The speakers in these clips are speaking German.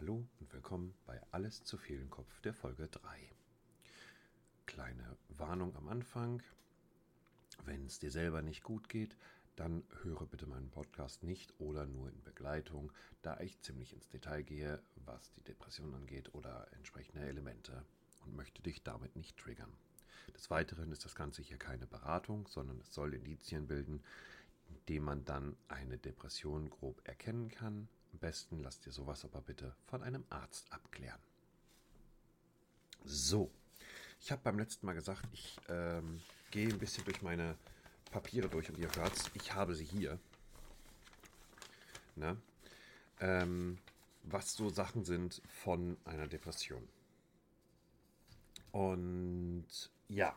Hallo und willkommen bei Alles zu viel im Kopf der Folge 3. Kleine Warnung am Anfang. Wenn es dir selber nicht gut geht, dann höre bitte meinen Podcast nicht oder nur in Begleitung, da ich ziemlich ins Detail gehe, was die Depression angeht oder entsprechende Elemente und möchte dich damit nicht triggern. Des Weiteren ist das Ganze hier keine Beratung, sondern es soll Indizien bilden, indem man dann eine Depression grob erkennen kann. Am besten lasst ihr sowas aber bitte von einem Arzt abklären. So, ich habe beim letzten Mal gesagt, ich ähm, gehe ein bisschen durch meine Papiere durch und ihr hört ich habe sie hier. Ne? Ähm, was so Sachen sind von einer Depression. Und ja,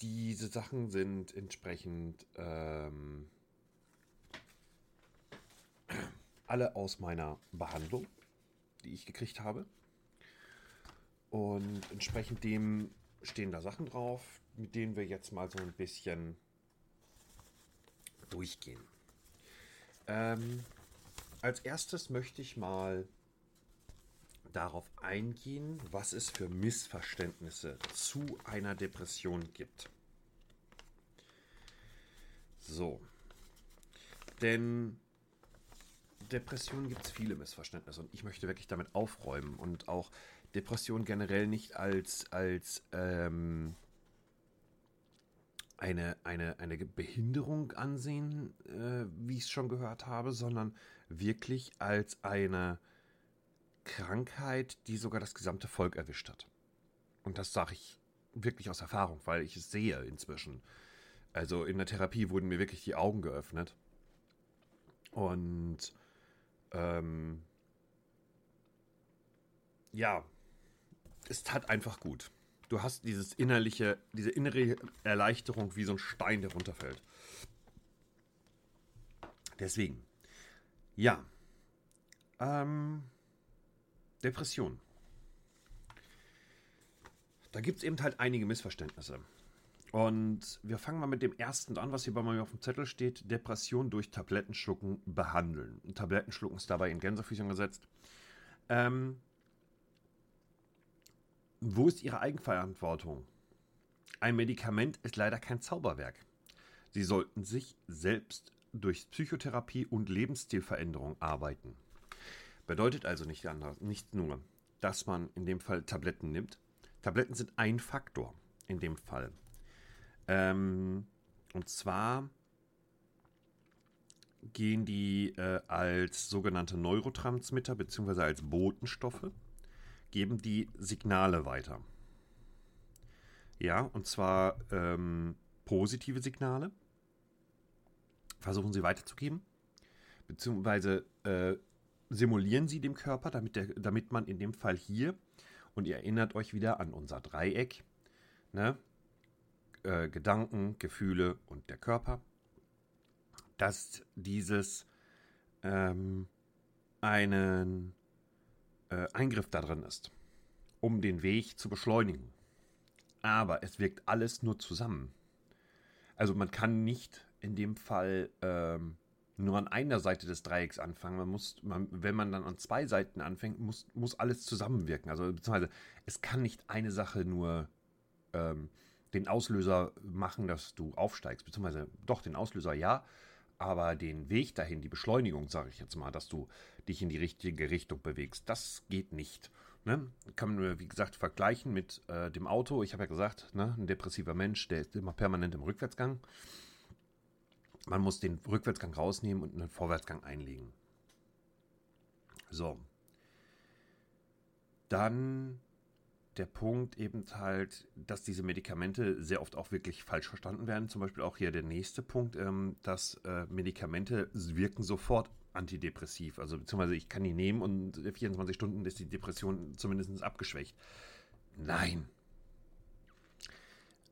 diese Sachen sind entsprechend ähm, alle aus meiner Behandlung, die ich gekriegt habe. Und entsprechend dem stehen da Sachen drauf, mit denen wir jetzt mal so ein bisschen durchgehen. Ähm, als erstes möchte ich mal darauf eingehen, was es für Missverständnisse zu einer Depression gibt. So. Denn Depression gibt es viele Missverständnisse und ich möchte wirklich damit aufräumen und auch Depression generell nicht als, als ähm, eine, eine, eine Behinderung ansehen, äh, wie ich es schon gehört habe, sondern wirklich als eine Krankheit, die sogar das gesamte Volk erwischt hat. Und das sage ich wirklich aus Erfahrung, weil ich es sehe inzwischen. Also in der Therapie wurden mir wirklich die Augen geöffnet. Und ähm, ja, es tat einfach gut. Du hast dieses innerliche, diese innere Erleichterung wie so ein Stein, der runterfällt. Deswegen, ja, ähm, Depression. Da gibt es eben halt einige Missverständnisse. Und wir fangen mal mit dem ersten an, was hier bei mir auf dem Zettel steht: Depression durch Tablettenschlucken behandeln. Tablettenschlucken ist dabei in Gänsefüßchen gesetzt. Ähm, wo ist Ihre Eigenverantwortung? Ein Medikament ist leider kein Zauberwerk. Sie sollten sich selbst durch Psychotherapie und Lebensstilveränderung arbeiten. Bedeutet also nicht, anders, nicht nur, dass man in dem Fall Tabletten nimmt. Tabletten sind ein Faktor in dem Fall. Ähm, und zwar gehen die äh, als sogenannte Neurotransmitter bzw. als Botenstoffe, geben die Signale weiter. Ja, und zwar ähm, positive Signale versuchen sie weiterzugeben, beziehungsweise äh, simulieren sie dem Körper, damit, der, damit man in dem Fall hier, und ihr erinnert euch wieder an unser Dreieck, ne? Äh, Gedanken, Gefühle und der Körper, dass dieses ähm, einen äh, Eingriff da drin ist, um den Weg zu beschleunigen. Aber es wirkt alles nur zusammen. Also man kann nicht in dem Fall ähm, nur an einer Seite des Dreiecks anfangen. Man muss, man, wenn man dann an zwei Seiten anfängt, muss, muss alles zusammenwirken. Also beziehungsweise es kann nicht eine Sache nur ähm, den Auslöser machen, dass du aufsteigst, beziehungsweise doch den Auslöser ja, aber den Weg dahin, die Beschleunigung, sage ich jetzt mal, dass du dich in die richtige Richtung bewegst, das geht nicht. Ne? Kann man, wie gesagt, vergleichen mit äh, dem Auto. Ich habe ja gesagt, ne, ein depressiver Mensch, der ist immer permanent im Rückwärtsgang. Man muss den Rückwärtsgang rausnehmen und einen Vorwärtsgang einlegen. So. Dann der Punkt eben halt, dass diese Medikamente sehr oft auch wirklich falsch verstanden werden. Zum Beispiel auch hier der nächste Punkt, ähm, dass äh, Medikamente wirken sofort antidepressiv. Also beziehungsweise ich kann die nehmen und 24 Stunden ist die Depression zumindest abgeschwächt. Nein.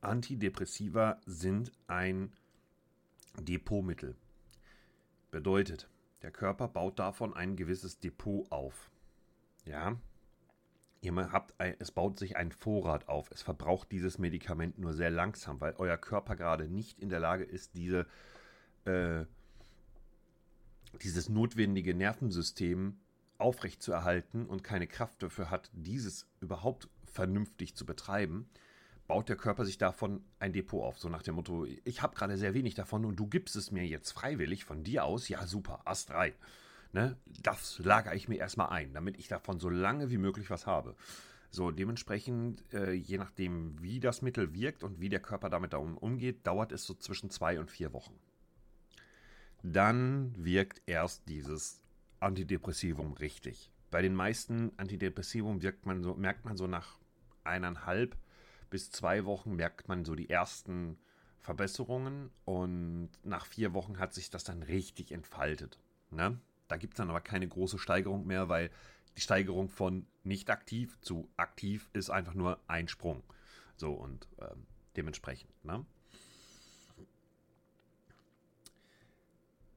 Antidepressiva sind ein Depotmittel. Bedeutet, der Körper baut davon ein gewisses Depot auf. Ja, ihr habt es baut sich ein Vorrat auf. Es verbraucht dieses Medikament nur sehr langsam, weil euer Körper gerade nicht in der Lage ist, diese, äh, dieses notwendige Nervensystem aufrechtzuerhalten und keine Kraft dafür hat, dieses überhaupt vernünftig zu betreiben, baut der Körper sich davon ein Depot auf. So nach dem Motto, ich habe gerade sehr wenig davon und du gibst es mir jetzt freiwillig von dir aus. Ja, super, Ast 3. Ne? Das lagere ich mir erstmal ein, damit ich davon so lange wie möglich was habe. So, dementsprechend, äh, je nachdem, wie das Mittel wirkt und wie der Körper damit umgeht, dauert es so zwischen zwei und vier Wochen. Dann wirkt erst dieses Antidepressivum richtig. Bei den meisten Antidepressivum wirkt man so, merkt man so nach eineinhalb bis zwei Wochen merkt man so die ersten Verbesserungen und nach vier Wochen hat sich das dann richtig entfaltet. Ne? Da gibt es dann aber keine große Steigerung mehr, weil die Steigerung von nicht aktiv zu aktiv ist einfach nur ein Sprung. So und ähm, dementsprechend. Ne?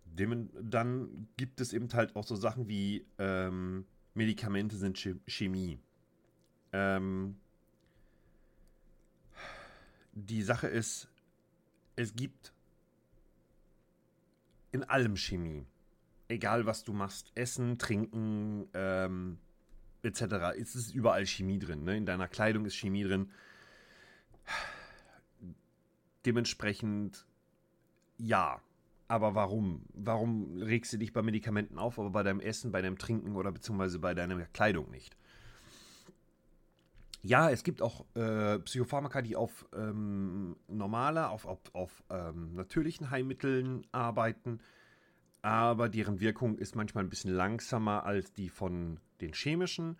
Dem, dann gibt es eben halt auch so Sachen wie ähm, Medikamente sind Chemie. Ähm, die Sache ist, es gibt in allem Chemie. Egal was du machst, Essen, Trinken, ähm, etc. Es überall Chemie drin. Ne? In deiner Kleidung ist Chemie drin. Dementsprechend ja. Aber warum? Warum regst du dich bei Medikamenten auf, aber bei deinem Essen, bei deinem Trinken oder beziehungsweise bei deiner Kleidung nicht? Ja, es gibt auch äh, Psychopharmaka, die auf ähm, normale, auf, auf, auf ähm, natürlichen Heilmitteln arbeiten, aber deren Wirkung ist manchmal ein bisschen langsamer als die von den chemischen.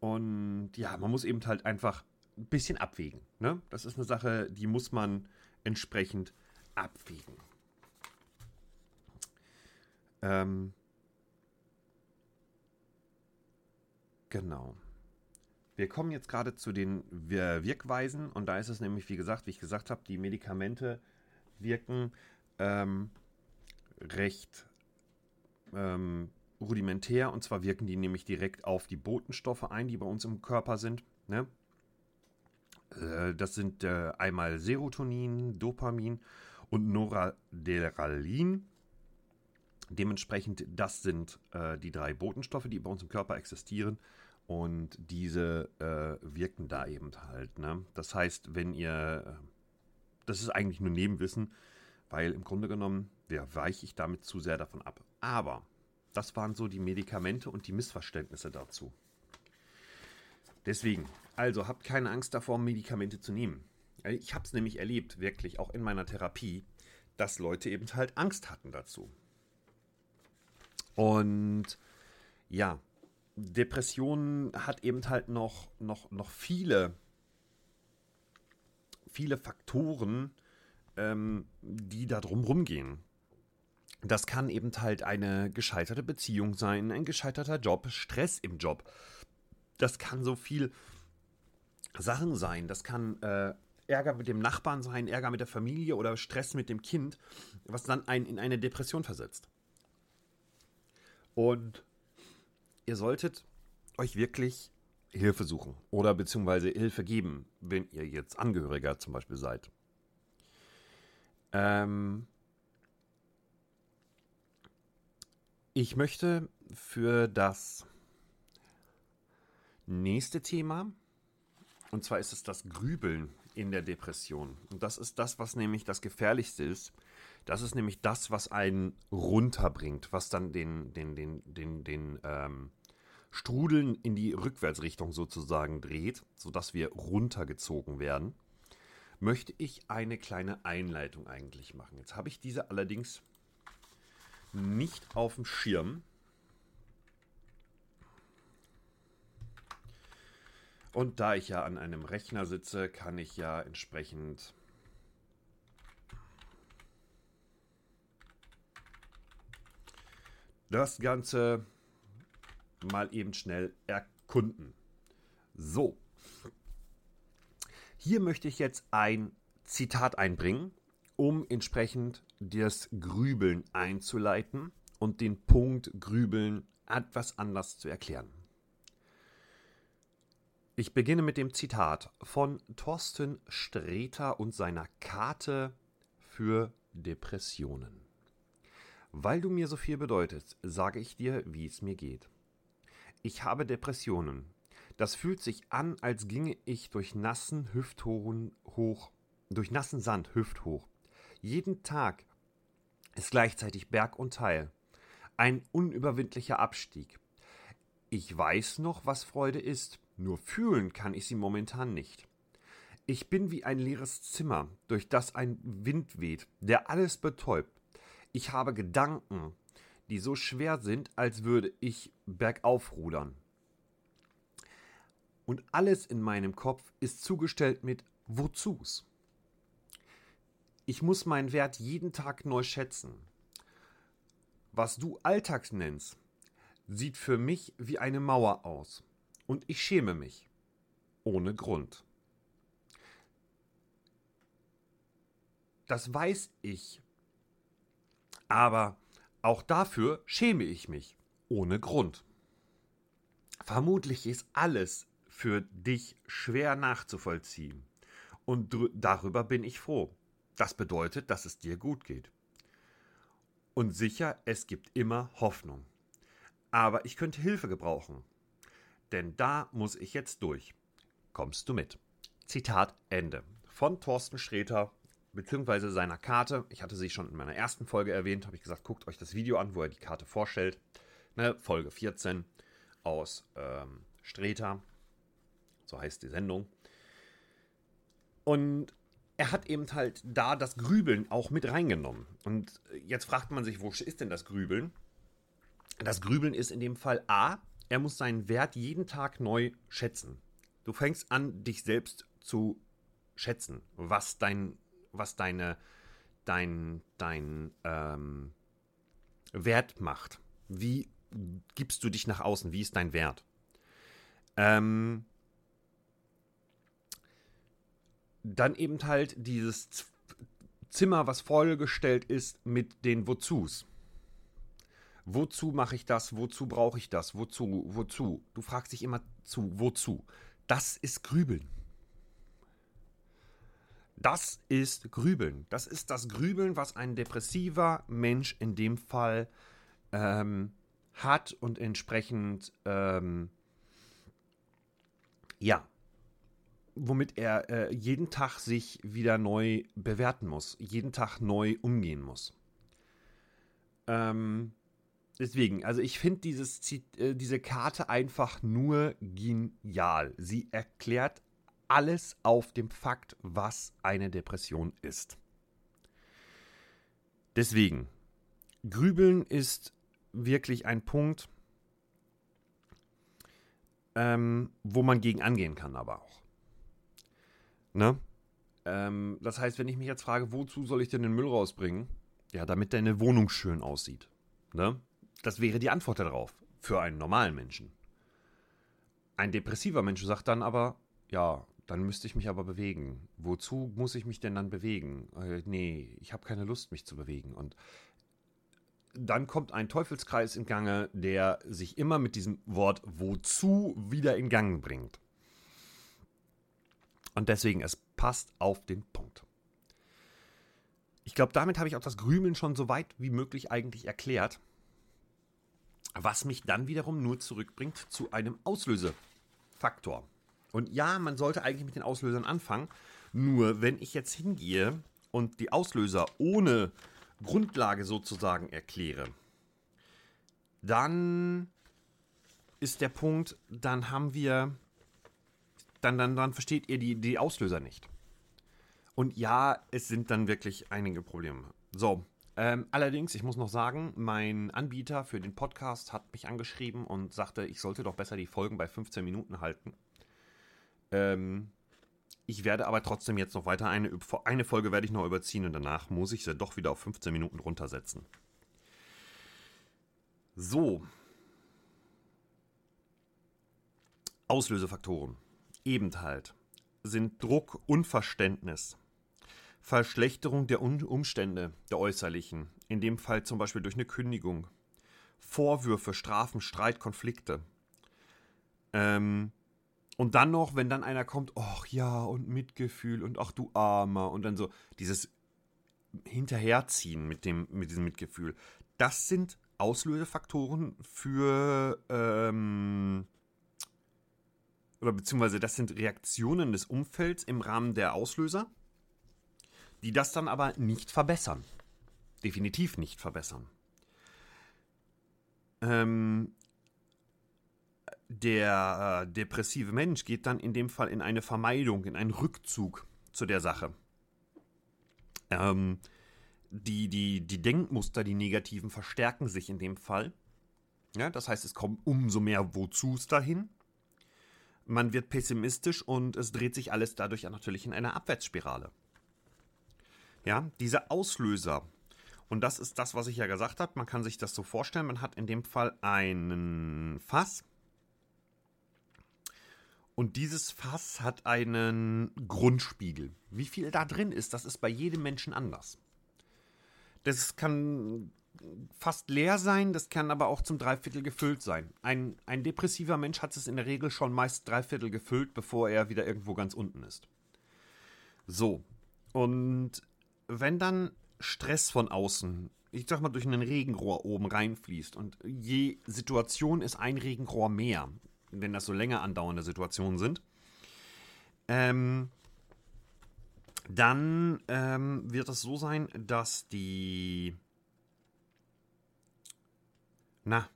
Und ja, man muss eben halt einfach ein bisschen abwägen. Ne? Das ist eine Sache, die muss man entsprechend abwägen. Ähm, genau. Wir kommen jetzt gerade zu den Wirkweisen und da ist es nämlich, wie gesagt, wie ich gesagt habe, die Medikamente wirken ähm, recht ähm, rudimentär und zwar wirken die nämlich direkt auf die Botenstoffe ein, die bei uns im Körper sind. Ne? Äh, das sind äh, einmal Serotonin, Dopamin und Noradrenalin. Dementsprechend, das sind äh, die drei Botenstoffe, die bei uns im Körper existieren. Und diese äh, wirken da eben halt. Ne? Das heißt, wenn ihr, das ist eigentlich nur Nebenwissen, weil im Grunde genommen ja, weiche ich damit zu sehr davon ab. Aber das waren so die Medikamente und die Missverständnisse dazu. Deswegen, also habt keine Angst davor, Medikamente zu nehmen. Ich habe es nämlich erlebt, wirklich, auch in meiner Therapie, dass Leute eben halt Angst hatten dazu. Und ja, Depression hat eben halt noch, noch, noch viele, viele Faktoren, ähm, die da drum rumgehen. Das kann eben halt eine gescheiterte Beziehung sein, ein gescheiterter Job, Stress im Job. Das kann so viel Sachen sein. Das kann äh, Ärger mit dem Nachbarn sein, Ärger mit der Familie oder Stress mit dem Kind, was dann einen in eine Depression versetzt. Und ihr solltet euch wirklich Hilfe suchen oder beziehungsweise Hilfe geben, wenn ihr jetzt Angehöriger zum Beispiel seid. Ähm ich möchte für das nächste Thema, und zwar ist es das Grübeln in der Depression. Und das ist das, was nämlich das Gefährlichste ist. Das ist nämlich das, was einen runterbringt, was dann den, den, den, den, den, ähm, Strudeln in die Rückwärtsrichtung sozusagen dreht, sodass wir runtergezogen werden, möchte ich eine kleine Einleitung eigentlich machen. Jetzt habe ich diese allerdings nicht auf dem Schirm. Und da ich ja an einem Rechner sitze, kann ich ja entsprechend das Ganze mal eben schnell erkunden. So. Hier möchte ich jetzt ein Zitat einbringen, um entsprechend das Grübeln einzuleiten und den Punkt Grübeln etwas anders zu erklären. Ich beginne mit dem Zitat von Thorsten Sträter und seiner Karte für Depressionen. Weil du mir so viel bedeutest, sage ich dir, wie es mir geht. ich habe Depressionen. Das fühlt sich an, als ginge ich durch nassen Hüfthohen hoch, durch nassen Sand hüfthoch. Jeden Tag ist gleichzeitig Berg und Teil. Ein unüberwindlicher Abstieg. Ich weiß noch, was Freude ist, nur fühlen kann ich sie momentan nicht. Ich bin wie ein leeres Zimmer, durch das ein Wind weht, der alles betäubt. Ich habe Gedanken, die so schwer sind, als würde ich bergauf rudern. Und alles in meinem Kopf ist zugestellt mit Wozus. Ich muss meinen Wert jeden Tag neu schätzen. Was du Alltags nennst, sieht für mich wie eine Mauer aus. Und ich schäme mich. Ohne Grund. Das weiß ich. Aber auch dafür schäme ich mich. Ohne Grund. Vermutlich ist alles für dich schwer nachzuvollziehen. Und darüber bin ich froh. Das bedeutet, dass es dir gut geht. Und sicher, es gibt immer Hoffnung. Aber ich könnte Hilfe gebrauchen. Denn da muss ich jetzt durch. Kommst du mit? Zitat Ende. Von Thorsten Sträter beziehungsweise seiner Karte. Ich hatte sie schon in meiner ersten Folge erwähnt, habe ich gesagt, guckt euch das Video an, wo er die Karte vorstellt. Ne, Folge 14 aus ähm, Streter, so heißt die Sendung. Und er hat eben halt da das Grübeln auch mit reingenommen. Und jetzt fragt man sich, wo ist denn das Grübeln? Das Grübeln ist in dem Fall A, er muss seinen Wert jeden Tag neu schätzen. Du fängst an, dich selbst zu schätzen, was dein was deine, dein, dein ähm, Wert macht. Wie gibst du dich nach außen? Wie ist dein Wert? Ähm, dann eben halt dieses Zimmer, was vollgestellt ist mit den Wozus. Wozu mache ich das? Wozu brauche ich das? Wozu? Wozu? Du fragst dich immer zu, wozu? Das ist Grübeln. Das ist Grübeln. Das ist das Grübeln, was ein depressiver Mensch in dem Fall ähm, hat und entsprechend, ähm, ja, womit er äh, jeden Tag sich wieder neu bewerten muss, jeden Tag neu umgehen muss. Ähm, deswegen, also ich finde äh, diese Karte einfach nur genial. Sie erklärt alles auf dem Fakt, was eine Depression ist. Deswegen, Grübeln ist wirklich ein Punkt, ähm, wo man gegen angehen kann, aber auch. Ne? Ähm, das heißt, wenn ich mich jetzt frage, wozu soll ich denn den Müll rausbringen? Ja, damit deine Wohnung schön aussieht. Ne? Das wäre die Antwort darauf für einen normalen Menschen. Ein depressiver Mensch sagt dann aber, ja, dann müsste ich mich aber bewegen. Wozu muss ich mich denn dann bewegen? Äh, nee, ich habe keine Lust, mich zu bewegen. Und dann kommt ein Teufelskreis in Gange, der sich immer mit diesem Wort wozu wieder in Gang bringt. Und deswegen, es passt auf den Punkt. Ich glaube, damit habe ich auch das Grümeln schon so weit wie möglich eigentlich erklärt. Was mich dann wiederum nur zurückbringt zu einem Auslösefaktor. Und ja, man sollte eigentlich mit den Auslösern anfangen. Nur wenn ich jetzt hingehe und die Auslöser ohne Grundlage sozusagen erkläre, dann ist der Punkt, dann haben wir, dann, dann, dann versteht ihr die, die Auslöser nicht. Und ja, es sind dann wirklich einige Probleme. So, ähm, allerdings, ich muss noch sagen, mein Anbieter für den Podcast hat mich angeschrieben und sagte, ich sollte doch besser die Folgen bei 15 Minuten halten. Ähm, ich werde aber trotzdem jetzt noch weiter eine, eine Folge werde ich noch überziehen und danach muss ich sie doch wieder auf 15 Minuten runtersetzen. So. Auslösefaktoren. Eben halt. Sind Druck, Unverständnis, Verschlechterung der Umstände, der äußerlichen, in dem Fall zum Beispiel durch eine Kündigung, Vorwürfe, Strafen, Streit, Konflikte, ähm, und dann noch, wenn dann einer kommt, ach ja, und Mitgefühl und ach du Armer. Und dann so dieses Hinterherziehen mit, dem, mit diesem Mitgefühl. Das sind Auslösefaktoren für, ähm, oder beziehungsweise das sind Reaktionen des Umfelds im Rahmen der Auslöser, die das dann aber nicht verbessern. Definitiv nicht verbessern. Ähm, der äh, depressive Mensch geht dann in dem Fall in eine Vermeidung, in einen Rückzug zu der Sache. Ähm, die, die, die Denkmuster, die negativen, verstärken sich in dem Fall. Ja, das heißt, es kommt umso mehr Wozus dahin. Man wird pessimistisch und es dreht sich alles dadurch natürlich in einer Abwärtsspirale. Ja, diese Auslöser, und das ist das, was ich ja gesagt habe, man kann sich das so vorstellen, man hat in dem Fall einen Fass, und dieses Fass hat einen Grundspiegel. Wie viel da drin ist, das ist bei jedem Menschen anders. Das kann fast leer sein, das kann aber auch zum Dreiviertel gefüllt sein. Ein, ein depressiver Mensch hat es in der Regel schon meist Dreiviertel gefüllt, bevor er wieder irgendwo ganz unten ist. So. Und wenn dann Stress von außen, ich sag mal, durch ein Regenrohr oben reinfließt und je Situation ist ein Regenrohr mehr, wenn das so länger andauernde Situationen sind, ähm, dann ähm, wird es so sein, dass die. Na.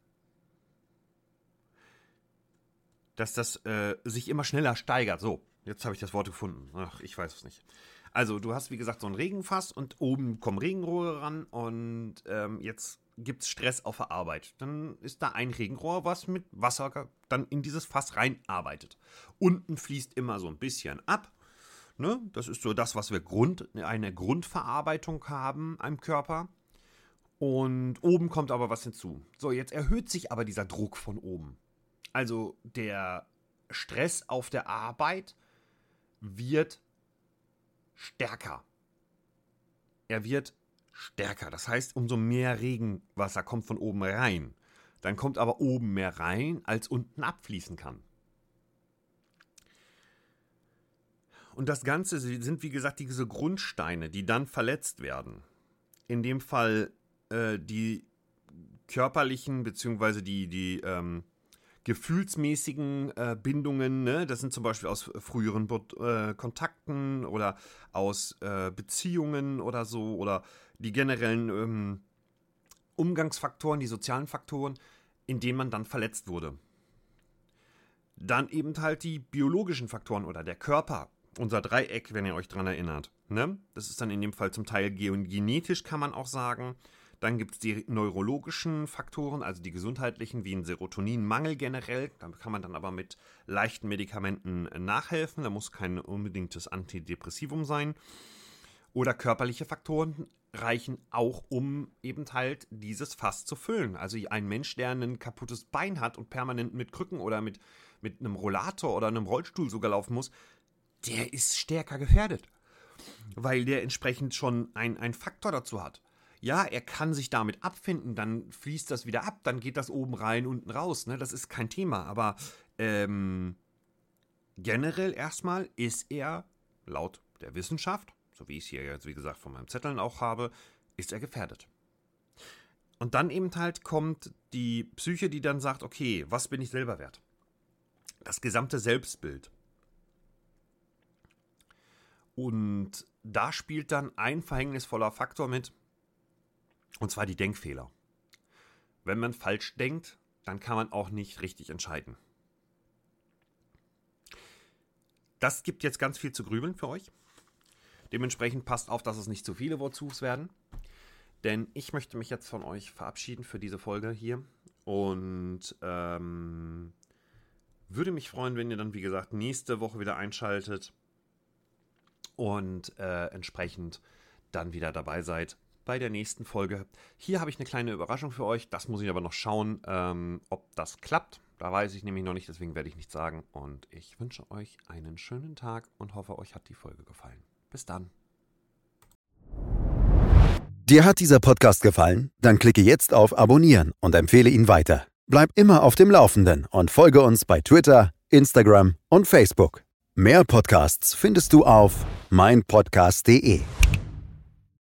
Dass das äh, sich immer schneller steigert. So, jetzt habe ich das Wort gefunden. Ach, ich weiß es nicht. Also, du hast wie gesagt so ein Regenfass und oben kommen Regenrohre ran und ähm, jetzt gibt es Stress auf der Arbeit. Dann ist da ein Regenrohr, was mit Wasser dann in dieses Fass reinarbeitet. Unten fließt immer so ein bisschen ab. Ne? Das ist so das, was wir Grund, eine Grundverarbeitung haben am Körper. Und oben kommt aber was hinzu. So, jetzt erhöht sich aber dieser Druck von oben. Also der Stress auf der Arbeit wird stärker. Er wird stärker. Das heißt, umso mehr Regenwasser kommt von oben rein. Dann kommt aber oben mehr rein, als unten abfließen kann. Und das Ganze sind, wie gesagt, diese Grundsteine, die dann verletzt werden. In dem Fall äh, die körperlichen, beziehungsweise die, die ähm, gefühlsmäßigen äh, Bindungen, ne? das sind zum Beispiel aus früheren äh, Kontakten oder aus äh, Beziehungen oder so oder die generellen ähm, Umgangsfaktoren, die sozialen Faktoren, in denen man dann verletzt wurde. Dann eben halt die biologischen Faktoren oder der Körper, unser Dreieck, wenn ihr euch daran erinnert. Ne? Das ist dann in dem Fall zum Teil genetisch, kann man auch sagen. Dann gibt es die neurologischen Faktoren, also die gesundheitlichen, wie ein Serotoninmangel generell. Da kann man dann aber mit leichten Medikamenten nachhelfen. Da muss kein unbedingtes Antidepressivum sein. Oder körperliche Faktoren reichen auch, um eben halt dieses Fass zu füllen. Also ein Mensch, der ein kaputtes Bein hat und permanent mit Krücken oder mit, mit einem Rollator oder einem Rollstuhl sogar laufen muss, der ist stärker gefährdet. Weil der entsprechend schon ein Faktor dazu hat. Ja, er kann sich damit abfinden, dann fließt das wieder ab, dann geht das oben rein, unten raus. Ne? Das ist kein Thema. Aber ähm, generell erstmal ist er laut der Wissenschaft so wie ich es hier jetzt, wie gesagt, von meinen Zetteln auch habe, ist er gefährdet. Und dann eben halt kommt die Psyche, die dann sagt, okay, was bin ich selber wert? Das gesamte Selbstbild. Und da spielt dann ein verhängnisvoller Faktor mit, und zwar die Denkfehler. Wenn man falsch denkt, dann kann man auch nicht richtig entscheiden. Das gibt jetzt ganz viel zu grübeln für euch. Dementsprechend passt auf, dass es nicht zu viele Wozus werden. Denn ich möchte mich jetzt von euch verabschieden für diese Folge hier. Und ähm, würde mich freuen, wenn ihr dann, wie gesagt, nächste Woche wieder einschaltet und äh, entsprechend dann wieder dabei seid bei der nächsten Folge. Hier habe ich eine kleine Überraschung für euch. Das muss ich aber noch schauen, ähm, ob das klappt. Da weiß ich nämlich noch nicht, deswegen werde ich nichts sagen. Und ich wünsche euch einen schönen Tag und hoffe, euch hat die Folge gefallen. Bis dann. Dir hat dieser Podcast gefallen? Dann klicke jetzt auf Abonnieren und empfehle ihn weiter. Bleib immer auf dem Laufenden und folge uns bei Twitter, Instagram und Facebook. Mehr Podcasts findest du auf meinpodcast.de.